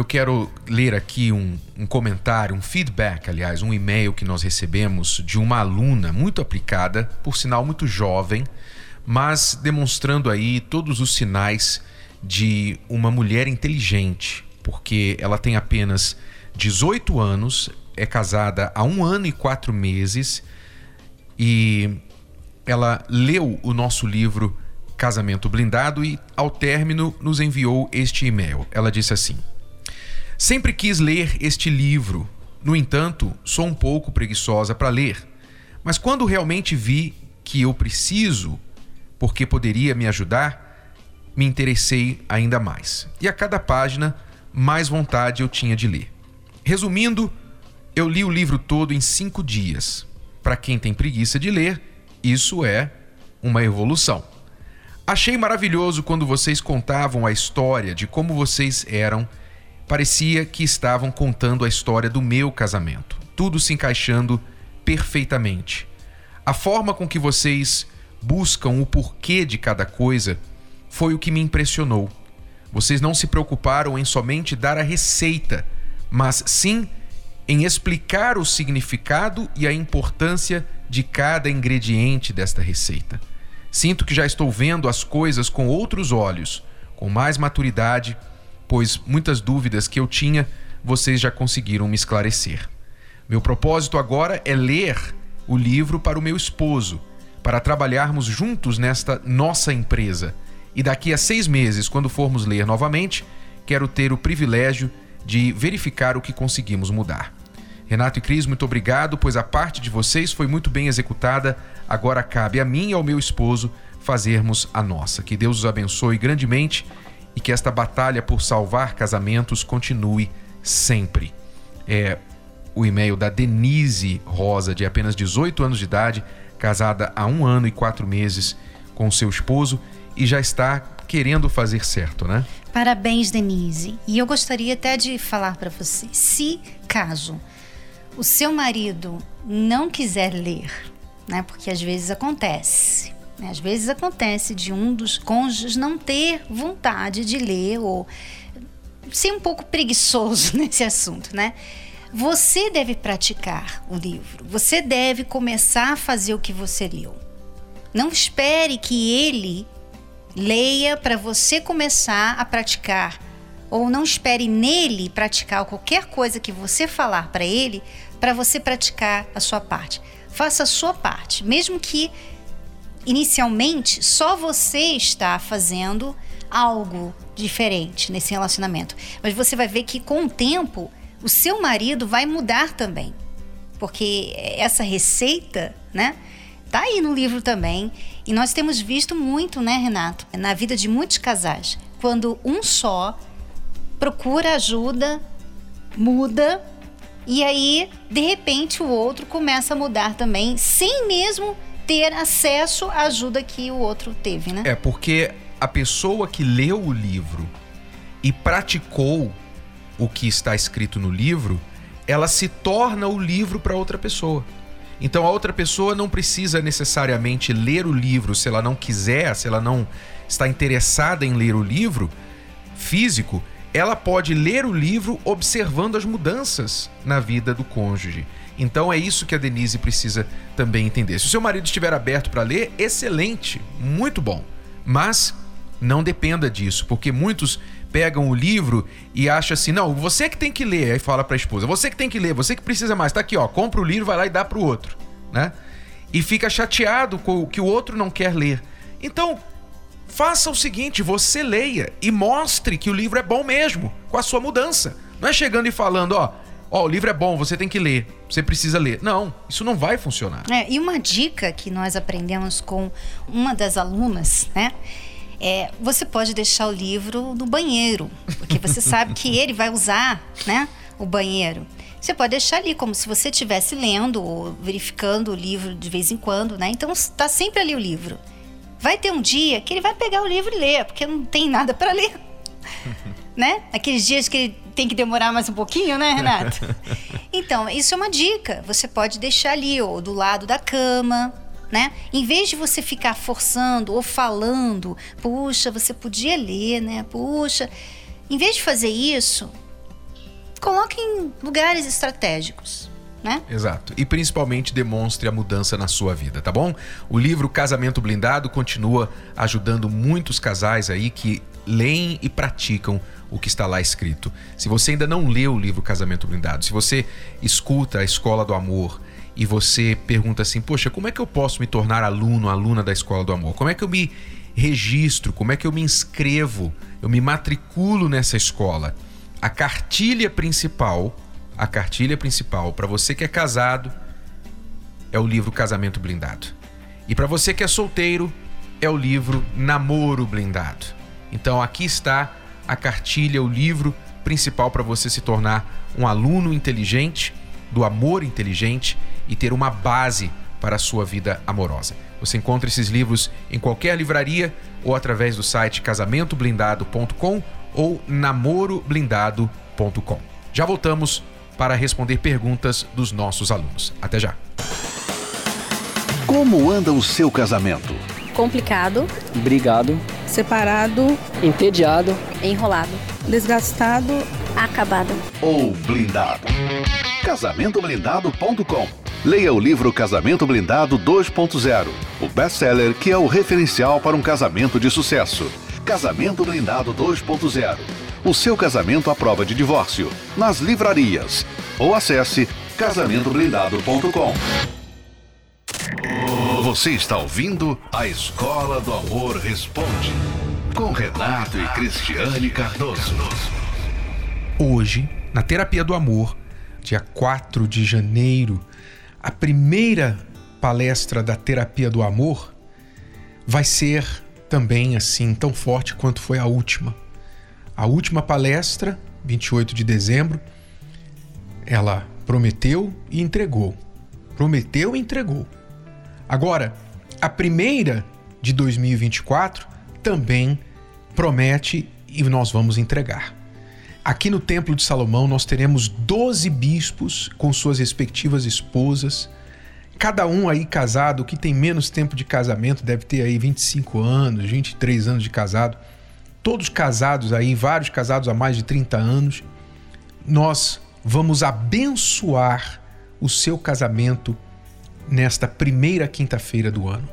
Eu quero ler aqui um, um, comentário, um feedback, aliás, um e-mail que nós recebemos de uma aluna muito aplicada, por sinal muito jovem, mas demonstrando aí todos os sinais de uma mulher inteligente, porque ela tem apenas 18 anos, é casada há um ano e quatro meses e ela leu o nosso livro Casamento Blindado e, ao término, nos enviou este e-mail. Ela disse assim. Sempre quis ler este livro, no entanto, sou um pouco preguiçosa para ler. Mas quando realmente vi que eu preciso, porque poderia me ajudar, me interessei ainda mais. E a cada página, mais vontade eu tinha de ler. Resumindo, eu li o livro todo em cinco dias. Para quem tem preguiça de ler, isso é uma evolução. Achei maravilhoso quando vocês contavam a história de como vocês eram parecia que estavam contando a história do meu casamento, tudo se encaixando perfeitamente. A forma com que vocês buscam o porquê de cada coisa foi o que me impressionou. Vocês não se preocuparam em somente dar a receita, mas sim em explicar o significado e a importância de cada ingrediente desta receita. Sinto que já estou vendo as coisas com outros olhos, com mais maturidade pois muitas dúvidas que eu tinha vocês já conseguiram me esclarecer. Meu propósito agora é ler o livro para o meu esposo, para trabalharmos juntos nesta nossa empresa. E daqui a seis meses, quando formos ler novamente, quero ter o privilégio de verificar o que conseguimos mudar. Renato e Cris, muito obrigado, pois a parte de vocês foi muito bem executada. Agora cabe a mim e ao meu esposo fazermos a nossa. Que Deus os abençoe grandemente e que esta batalha por salvar casamentos continue sempre. É o e-mail da Denise Rosa, de apenas 18 anos de idade, casada há um ano e quatro meses com seu esposo e já está querendo fazer certo, né? Parabéns, Denise. E eu gostaria até de falar para você: se caso o seu marido não quiser ler, né? Porque às vezes acontece? Às vezes acontece de um dos cônjuges não ter vontade de ler ou ser um pouco preguiçoso nesse assunto, né? Você deve praticar o livro. Você deve começar a fazer o que você leu. Não espere que ele leia para você começar a praticar. Ou não espere nele praticar qualquer coisa que você falar para ele para você praticar a sua parte. Faça a sua parte, mesmo que inicialmente só você está fazendo algo diferente nesse relacionamento. Mas você vai ver que com o tempo o seu marido vai mudar também. Porque essa receita, né? Tá aí no livro também. E nós temos visto muito, né, Renato, na vida de muitos casais. Quando um só procura ajuda, muda, e aí, de repente, o outro começa a mudar também, sem mesmo ter acesso à ajuda que o outro teve, né? É, porque a pessoa que leu o livro e praticou o que está escrito no livro, ela se torna o livro para outra pessoa. Então a outra pessoa não precisa necessariamente ler o livro se ela não quiser, se ela não está interessada em ler o livro físico, ela pode ler o livro observando as mudanças na vida do cônjuge. Então é isso que a Denise precisa também entender. Se o seu marido estiver aberto para ler, excelente, muito bom. Mas não dependa disso, porque muitos pegam o livro e acham assim: não, você que tem que ler. Aí fala para a esposa: você que tem que ler, você que precisa mais. Tá aqui, ó, compra o livro, vai lá e dá para o outro, né? E fica chateado com o que o outro não quer ler. Então, faça o seguinte: você leia e mostre que o livro é bom mesmo, com a sua mudança. Não é chegando e falando, ó, ó, oh, o livro é bom, você tem que ler, você precisa ler. Não, isso não vai funcionar. É, e uma dica que nós aprendemos com uma das alunas, né? É, você pode deixar o livro no banheiro, porque você sabe que ele vai usar, né, o banheiro. Você pode deixar ali como se você estivesse lendo ou verificando o livro de vez em quando, né? Então está sempre ali o livro. Vai ter um dia que ele vai pegar o livro e ler, porque não tem nada para ler. né? Aqueles dias que ele tem que demorar mais um pouquinho, né, Renato? Então, isso é uma dica. Você pode deixar ali, ou do lado da cama, né? Em vez de você ficar forçando ou falando, puxa, você podia ler, né? Puxa. Em vez de fazer isso, coloque em lugares estratégicos. Né? Exato. E principalmente demonstre a mudança na sua vida, tá bom? O livro Casamento Blindado continua ajudando muitos casais aí que leem e praticam o que está lá escrito. Se você ainda não leu o livro Casamento Blindado, se você escuta a Escola do Amor e você pergunta assim: Poxa, como é que eu posso me tornar aluno, aluna da Escola do Amor? Como é que eu me registro? Como é que eu me inscrevo? Eu me matriculo nessa escola? A cartilha principal, a cartilha principal para você que é casado é o livro Casamento Blindado. E para você que é solteiro, é o livro Namoro Blindado. Então aqui está a cartilha, o livro principal para você se tornar um aluno inteligente, do amor inteligente e ter uma base para a sua vida amorosa. Você encontra esses livros em qualquer livraria ou através do site casamentoblindado.com ou namoroblindado.com. Já voltamos para responder perguntas dos nossos alunos. Até já. Como anda o seu casamento? Complicado. Brigado. Separado. Entediado. Enrolado. Desgastado. Acabado. Ou blindado. Casamentoblindado.com Leia o livro Casamento Blindado 2.0, o best-seller que é o referencial para um casamento de sucesso. Casamento Blindado 2.0. O seu casamento à prova de divórcio. Nas livrarias. Ou acesse casamentoblindado.com. Você está ouvindo a Escola do Amor Responde. Com Renato e Cristiane Cardoso. Hoje, na Terapia do Amor, dia 4 de janeiro, a primeira palestra da Terapia do Amor vai ser também assim tão forte quanto foi a última. A última palestra, 28 de dezembro, ela prometeu e entregou. Prometeu e entregou. Agora, a primeira de 2024 também promete e nós vamos entregar. Aqui no Templo de Salomão nós teremos 12 bispos com suas respectivas esposas, cada um aí casado, que tem menos tempo de casamento, deve ter aí 25 anos, 23 anos de casado, todos casados aí, vários casados há mais de 30 anos. Nós vamos abençoar o seu casamento nesta primeira quinta-feira do ano.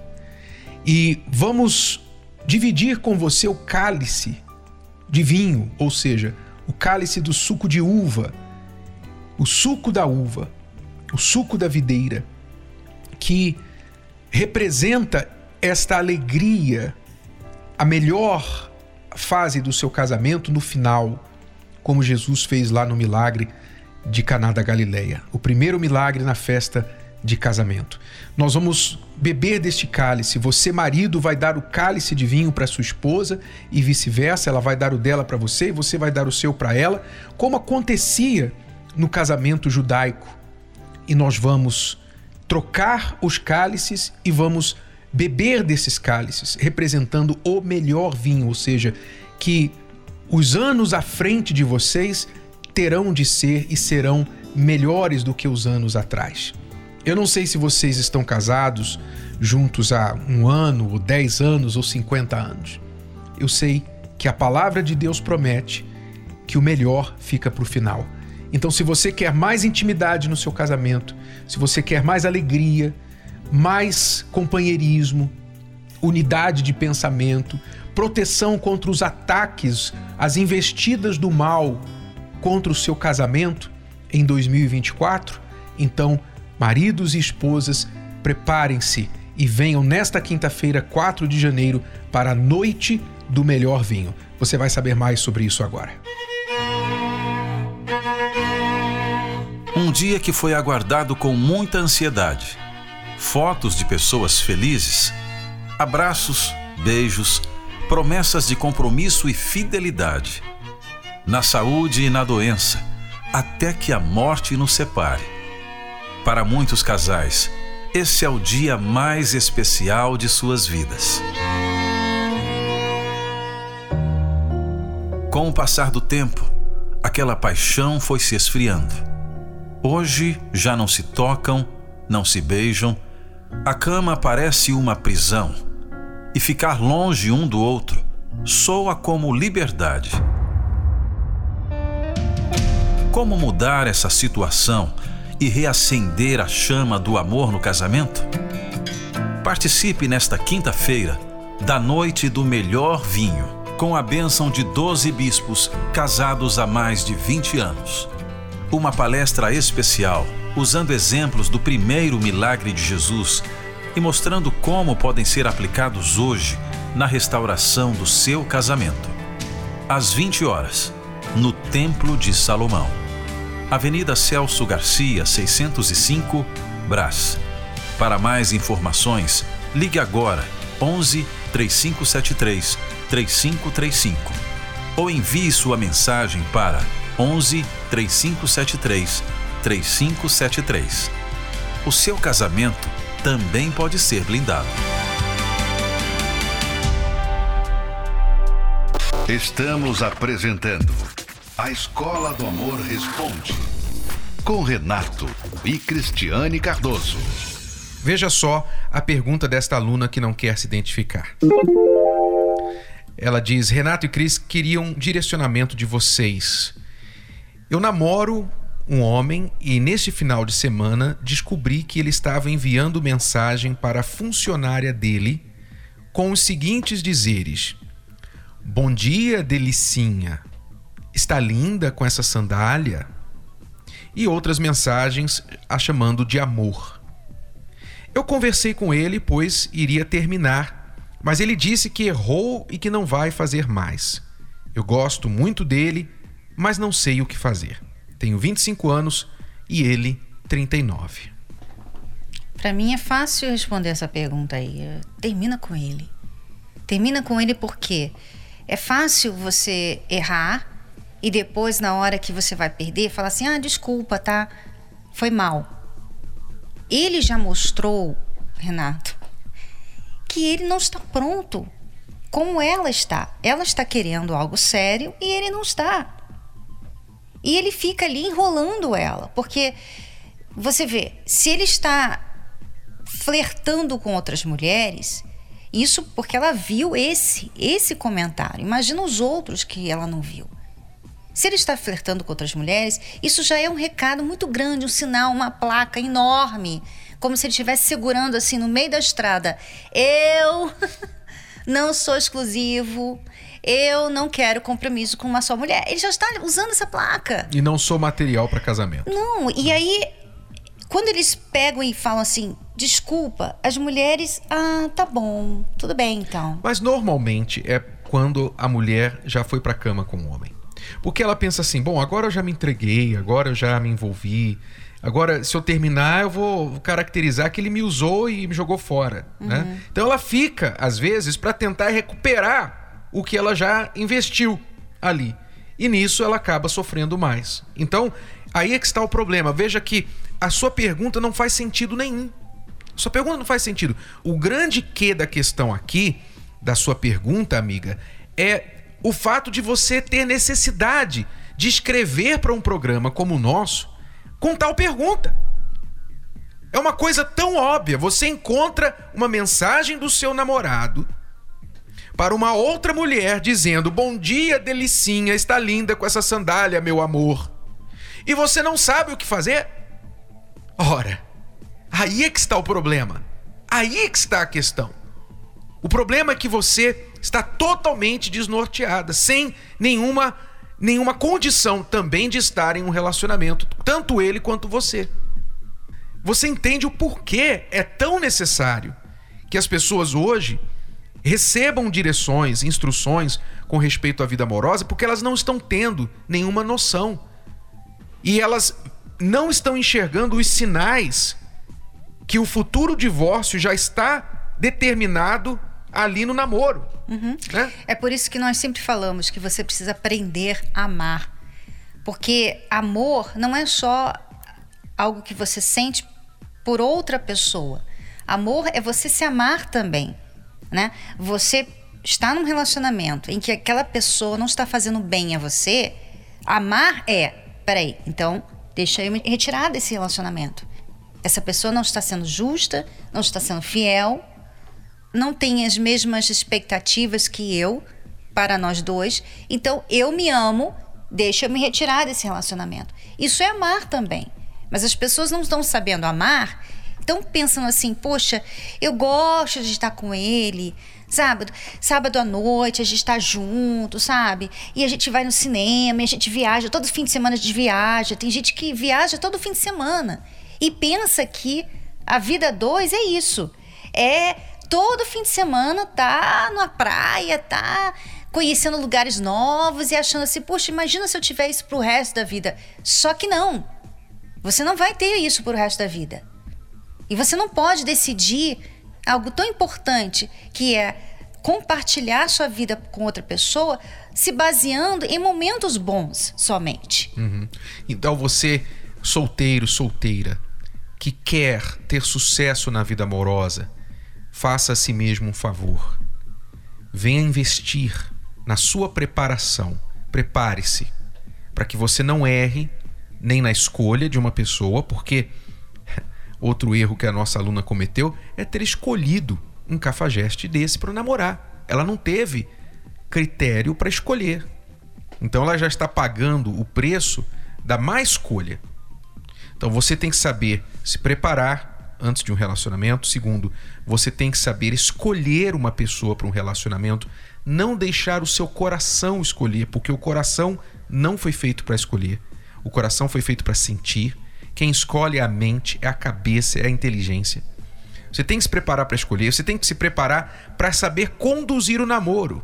E vamos dividir com você o cálice de vinho, ou seja, o cálice do suco de uva, o suco da uva, o suco da videira, que representa esta alegria, a melhor fase do seu casamento no final, como Jesus fez lá no milagre de Caná da Galileia, o primeiro milagre na festa de casamento. Nós vamos beber deste cálice. Você, marido, vai dar o cálice de vinho para sua esposa e vice-versa. Ela vai dar o dela para você e você vai dar o seu para ela, como acontecia no casamento judaico. E nós vamos trocar os cálices e vamos beber desses cálices, representando o melhor vinho, ou seja, que os anos à frente de vocês terão de ser e serão melhores do que os anos atrás. Eu não sei se vocês estão casados juntos há um ano, ou dez anos, ou cinquenta anos. Eu sei que a palavra de Deus promete que o melhor fica para o final. Então, se você quer mais intimidade no seu casamento, se você quer mais alegria, mais companheirismo, unidade de pensamento, proteção contra os ataques, as investidas do mal contra o seu casamento em 2024, então Maridos e esposas, preparem-se e venham nesta quinta-feira, 4 de janeiro, para a noite do melhor vinho. Você vai saber mais sobre isso agora. Um dia que foi aguardado com muita ansiedade. Fotos de pessoas felizes, abraços, beijos, promessas de compromisso e fidelidade. Na saúde e na doença até que a morte nos separe. Para muitos casais, esse é o dia mais especial de suas vidas. Com o passar do tempo, aquela paixão foi se esfriando. Hoje já não se tocam, não se beijam, a cama parece uma prisão e ficar longe um do outro soa como liberdade. Como mudar essa situação e reacender a chama do amor no casamento? Participe nesta quinta-feira da Noite do Melhor Vinho com a bênção de 12 bispos casados há mais de 20 anos. Uma palestra especial, usando exemplos do primeiro milagre de Jesus e mostrando como podem ser aplicados hoje na restauração do seu casamento. Às 20 horas, no Templo de Salomão. Avenida Celso Garcia, 605, Brás. Para mais informações, ligue agora 11 3573 3535 ou envie sua mensagem para 11 3573 3573. O seu casamento também pode ser blindado. Estamos apresentando A Escola do Amor Responde com Renato e Cristiane Cardoso. Veja só a pergunta desta aluna que não quer se identificar. Ela diz: Renato e Cris queriam direcionamento de vocês. Eu namoro um homem e neste final de semana descobri que ele estava enviando mensagem para a funcionária dele com os seguintes dizeres: Bom dia, delicinha. Está linda com essa sandália? E outras mensagens a chamando de amor. Eu conversei com ele, pois iria terminar mas ele disse que errou e que não vai fazer mais. Eu gosto muito dele, mas não sei o que fazer. Tenho 25 anos e ele 39. Para mim é fácil responder essa pergunta aí. Termina com ele. Termina com ele porque é fácil você errar e depois, na hora que você vai perder, falar assim: ah, desculpa, tá? Foi mal. Ele já mostrou, Renato, que ele não está pronto como ela está. Ela está querendo algo sério e ele não está. E ele fica ali enrolando ela, porque você vê, se ele está flertando com outras mulheres, isso porque ela viu esse esse comentário. Imagina os outros que ela não viu. Se ele está flertando com outras mulheres, isso já é um recado muito grande, um sinal, uma placa enorme como se ele estivesse segurando assim no meio da estrada. Eu não sou exclusivo. Eu não quero compromisso com uma só mulher. Ele já está usando essa placa. E não sou material para casamento. Não, e aí quando eles pegam e falam assim, desculpa, as mulheres, ah, tá bom, tudo bem então. Mas normalmente é quando a mulher já foi para cama com o homem. Porque ela pensa assim, bom, agora eu já me entreguei, agora eu já me envolvi, Agora, se eu terminar, eu vou caracterizar que ele me usou e me jogou fora. Né? Uhum. Né? Então ela fica, às vezes, para tentar recuperar o que ela já investiu ali. E nisso ela acaba sofrendo mais. Então, aí é que está o problema. Veja que a sua pergunta não faz sentido nenhum. Sua pergunta não faz sentido. O grande que da questão aqui, da sua pergunta, amiga, é o fato de você ter necessidade de escrever para um programa como o nosso com tal pergunta. É uma coisa tão óbvia. Você encontra uma mensagem do seu namorado para uma outra mulher dizendo: Bom dia, delicinha, está linda com essa sandália, meu amor. E você não sabe o que fazer? Ora, aí é que está o problema. Aí é que está a questão. O problema é que você está totalmente desnorteada, sem nenhuma nenhuma condição também de estar em um relacionamento, tanto ele quanto você. Você entende o porquê é tão necessário que as pessoas hoje recebam direções, instruções com respeito à vida amorosa, porque elas não estão tendo nenhuma noção. E elas não estão enxergando os sinais que o futuro divórcio já está determinado ali no namoro. Uhum. Né? É por isso que nós sempre falamos que você precisa aprender a amar. Porque amor não é só algo que você sente por outra pessoa. Amor é você se amar também, né? Você está num relacionamento em que aquela pessoa não está fazendo bem a você, amar é, peraí, então deixa eu me retirar desse relacionamento. Essa pessoa não está sendo justa, não está sendo fiel, não tem as mesmas expectativas que eu para nós dois, então eu me amo, deixa eu me retirar desse relacionamento. Isso é amar também. Mas as pessoas não estão sabendo amar, estão pensando assim, poxa, eu gosto de estar com ele, Sábado, sábado à noite, a gente está junto, sabe? E a gente vai no cinema, a gente viaja, todo fim de semana gente viaja. Tem gente que viaja todo fim de semana e pensa que a vida dois é isso. É todo fim de semana tá na praia, tá conhecendo lugares novos e achando assim, poxa, imagina se eu tiver isso pro resto da vida. Só que não. Você não vai ter isso pro resto da vida. E você não pode decidir algo tão importante que é compartilhar sua vida com outra pessoa se baseando em momentos bons somente. Uhum. Então você, solteiro, solteira, que quer ter sucesso na vida amorosa, faça a si mesmo um favor. Venha investir na sua preparação. Prepare-se para que você não erre nem na escolha de uma pessoa, porque Outro erro que a nossa aluna cometeu é ter escolhido um cafajeste desse para namorar. Ela não teve critério para escolher. Então ela já está pagando o preço da má escolha. Então você tem que saber se preparar antes de um relacionamento. Segundo, você tem que saber escolher uma pessoa para um relacionamento, não deixar o seu coração escolher, porque o coração não foi feito para escolher. O coração foi feito para sentir quem escolhe é a mente, é a cabeça, é a inteligência. Você tem que se preparar para escolher, você tem que se preparar para saber conduzir o namoro.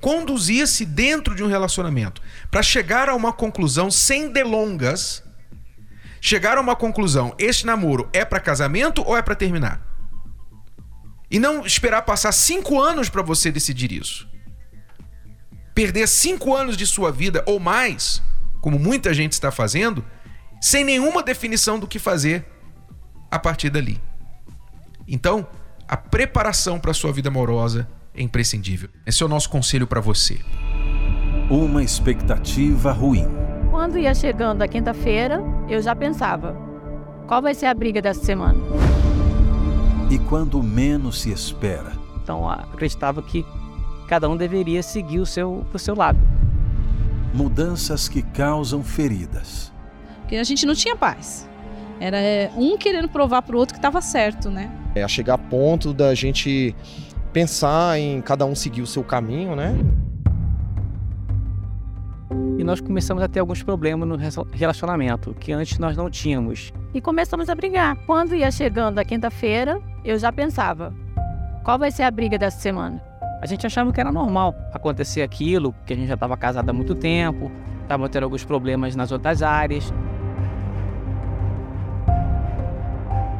Conduzir-se dentro de um relacionamento. Para chegar a uma conclusão sem delongas. Chegar a uma conclusão: este namoro é para casamento ou é para terminar? E não esperar passar cinco anos para você decidir isso. Perder cinco anos de sua vida ou mais, como muita gente está fazendo, sem nenhuma definição do que fazer a partir dali. Então, a preparação para sua vida amorosa é imprescindível. Esse é o nosso conselho para você. Uma expectativa ruim. Quando ia chegando a quinta-feira, eu já pensava: qual vai ser a briga dessa semana? E quando menos se espera. Então, acreditava que cada um deveria seguir o seu, o seu lado. Mudanças que causam feridas. Porque a gente não tinha paz. Era é, um querendo provar para o outro que estava certo, né? É a chegar a ponto da gente pensar em cada um seguir o seu caminho, né? Nós começamos a ter alguns problemas no relacionamento que antes nós não tínhamos. E começamos a brigar. Quando ia chegando a quinta-feira, eu já pensava: qual vai ser a briga dessa semana? A gente achava que era normal acontecer aquilo, porque a gente já estava casado há muito tempo, estava tendo alguns problemas nas outras áreas.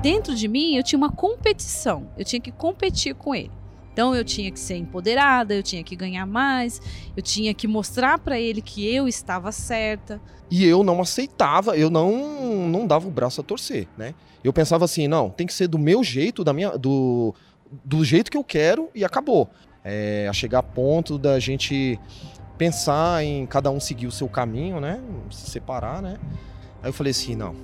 dentro de mim eu tinha uma competição. Eu tinha que competir com ele. Então eu tinha que ser empoderada, eu tinha que ganhar mais, eu tinha que mostrar para ele que eu estava certa. E eu não aceitava, eu não não dava o braço a torcer, né? Eu pensava assim, não, tem que ser do meu jeito, da minha do do jeito que eu quero e acabou. É, a chegar a ponto da gente pensar em cada um seguir o seu caminho, né? Se separar, né? Aí eu falei assim, não,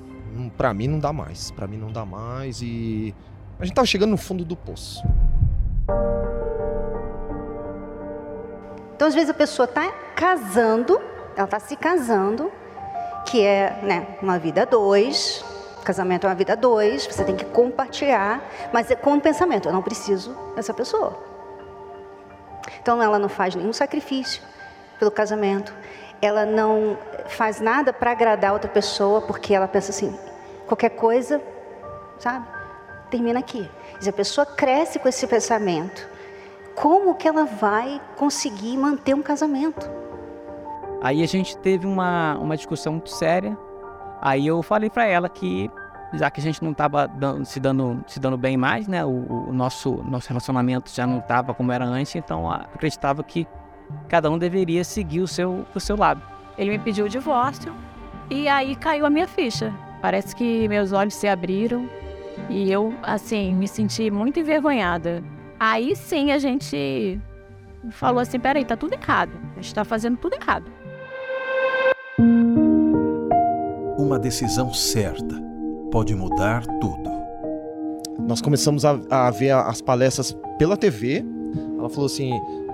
para mim não dá mais, para mim não dá mais e a gente tava chegando no fundo do poço. Então às vezes a pessoa tá casando, ela tá se casando, que é, né, uma vida dois, casamento é uma vida dois, você tem que compartilhar, mas é com o pensamento, eu não preciso dessa pessoa. Então ela não faz nenhum sacrifício pelo casamento, ela não faz nada para agradar outra pessoa, porque ela pensa assim: qualquer coisa, sabe? Termina aqui. Se a pessoa cresce com esse pensamento, como que ela vai conseguir manter um casamento? Aí a gente teve uma, uma discussão muito séria. Aí eu falei para ela que já que a gente não estava se dando se dando bem mais, né? O, o, nosso nosso relacionamento já não estava como era antes, então acreditava que cada um deveria seguir o seu, o seu lado. Ele me pediu o divórcio e aí caiu a minha ficha. Parece que meus olhos se abriram e eu, assim, me senti muito envergonhada. Aí sim a gente falou assim: peraí, tá tudo errado. A gente tá fazendo tudo errado. Uma decisão certa pode mudar tudo. Nós começamos a, a ver as palestras pela TV. Ela falou assim: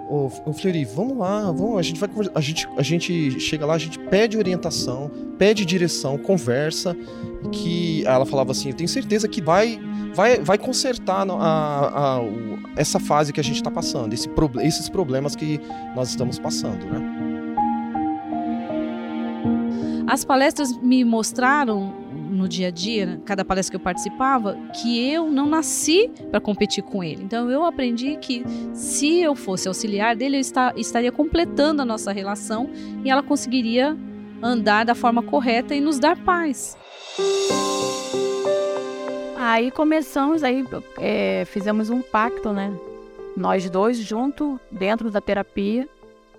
Ô, ô Fleury, vamos lá, vamos, a gente vai a gente, a gente chega lá, a gente pede orientação, pede direção, conversa, que ela falava assim, eu tenho certeza que vai vai, vai consertar a, a, a, essa fase que a gente está passando, esse, esses problemas que nós estamos passando, né? As palestras me mostraram no dia a dia, cada palestra que eu participava, que eu não nasci para competir com ele. Então eu aprendi que se eu fosse auxiliar dele, eu está, estaria completando a nossa relação e ela conseguiria andar da forma correta e nos dar paz. Aí começamos, aí é, fizemos um pacto, né? Nós dois juntos dentro da terapia.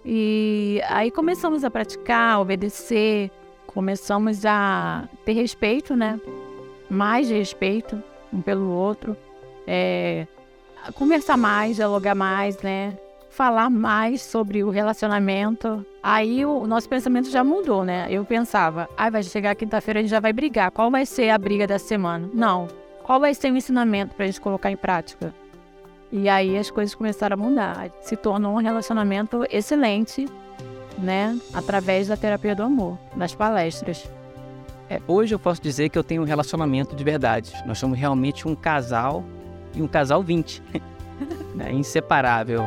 E aí começamos a praticar, obedecer, começamos a ter respeito, né? Mais respeito um pelo outro, é, conversar mais, dialogar mais, né? Falar mais sobre o relacionamento. Aí o, nosso pensamento já mudou, né? Eu pensava, ah, vai chegar quinta-feira, a gente já vai brigar. Qual vai ser a briga da semana? Não. Qual vai ser o ensinamento para a gente colocar em prática? E aí as coisas começaram a mudar. Se tornou um relacionamento excelente né, através da terapia do amor, das palestras. É, hoje eu posso dizer que eu tenho um relacionamento de verdade. Nós somos realmente um casal e um casal 20. é inseparável.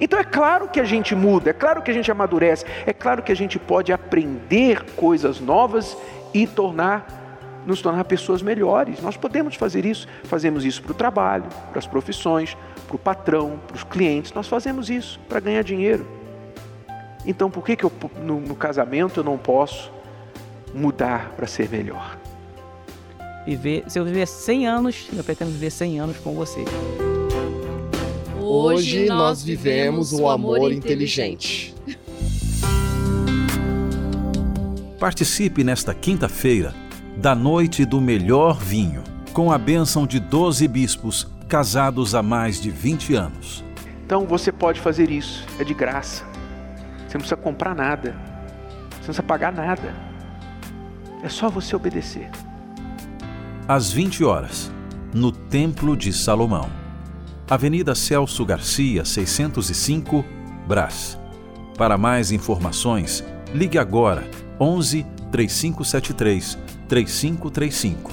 Então é claro que a gente muda, é claro que a gente amadurece, é claro que a gente pode aprender coisas novas e tornar nos tornar pessoas melhores. Nós podemos fazer isso. Fazemos isso para o trabalho, para as profissões, para o patrão, para os clientes. Nós fazemos isso para ganhar dinheiro. Então, por que, que eu, no, no casamento eu não posso mudar para ser melhor? Viver, se eu viver 100 anos, eu pretendo viver 100 anos com você. Hoje nós vivemos o amor inteligente. Participe nesta quinta-feira da noite do melhor vinho, com a bênção de 12 bispos casados há mais de 20 anos. Então você pode fazer isso, é de graça. Você não precisa comprar nada, você não precisa pagar nada. É só você obedecer. Às 20 horas, no Templo de Salomão, Avenida Celso Garcia, 605, Brás. Para mais informações, ligue agora 11 3573 3535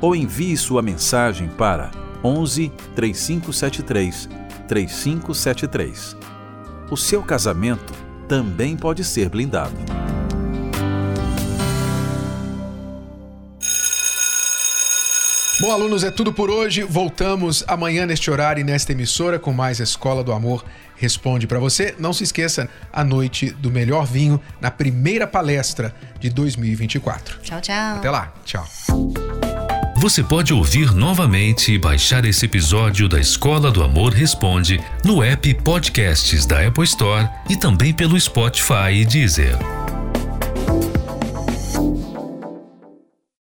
ou envie sua mensagem para 11 3573 3573. O seu casamento também pode ser blindado. Bom, alunos, é tudo por hoje. Voltamos amanhã neste horário e nesta emissora com mais Escola do Amor responde para você. Não se esqueça, a noite do melhor vinho na primeira palestra de 2024. Tchau, tchau. Até lá. Tchau. Você pode ouvir novamente e baixar esse episódio da Escola do Amor Responde no app Podcasts da Apple Store e também pelo Spotify e Deezer.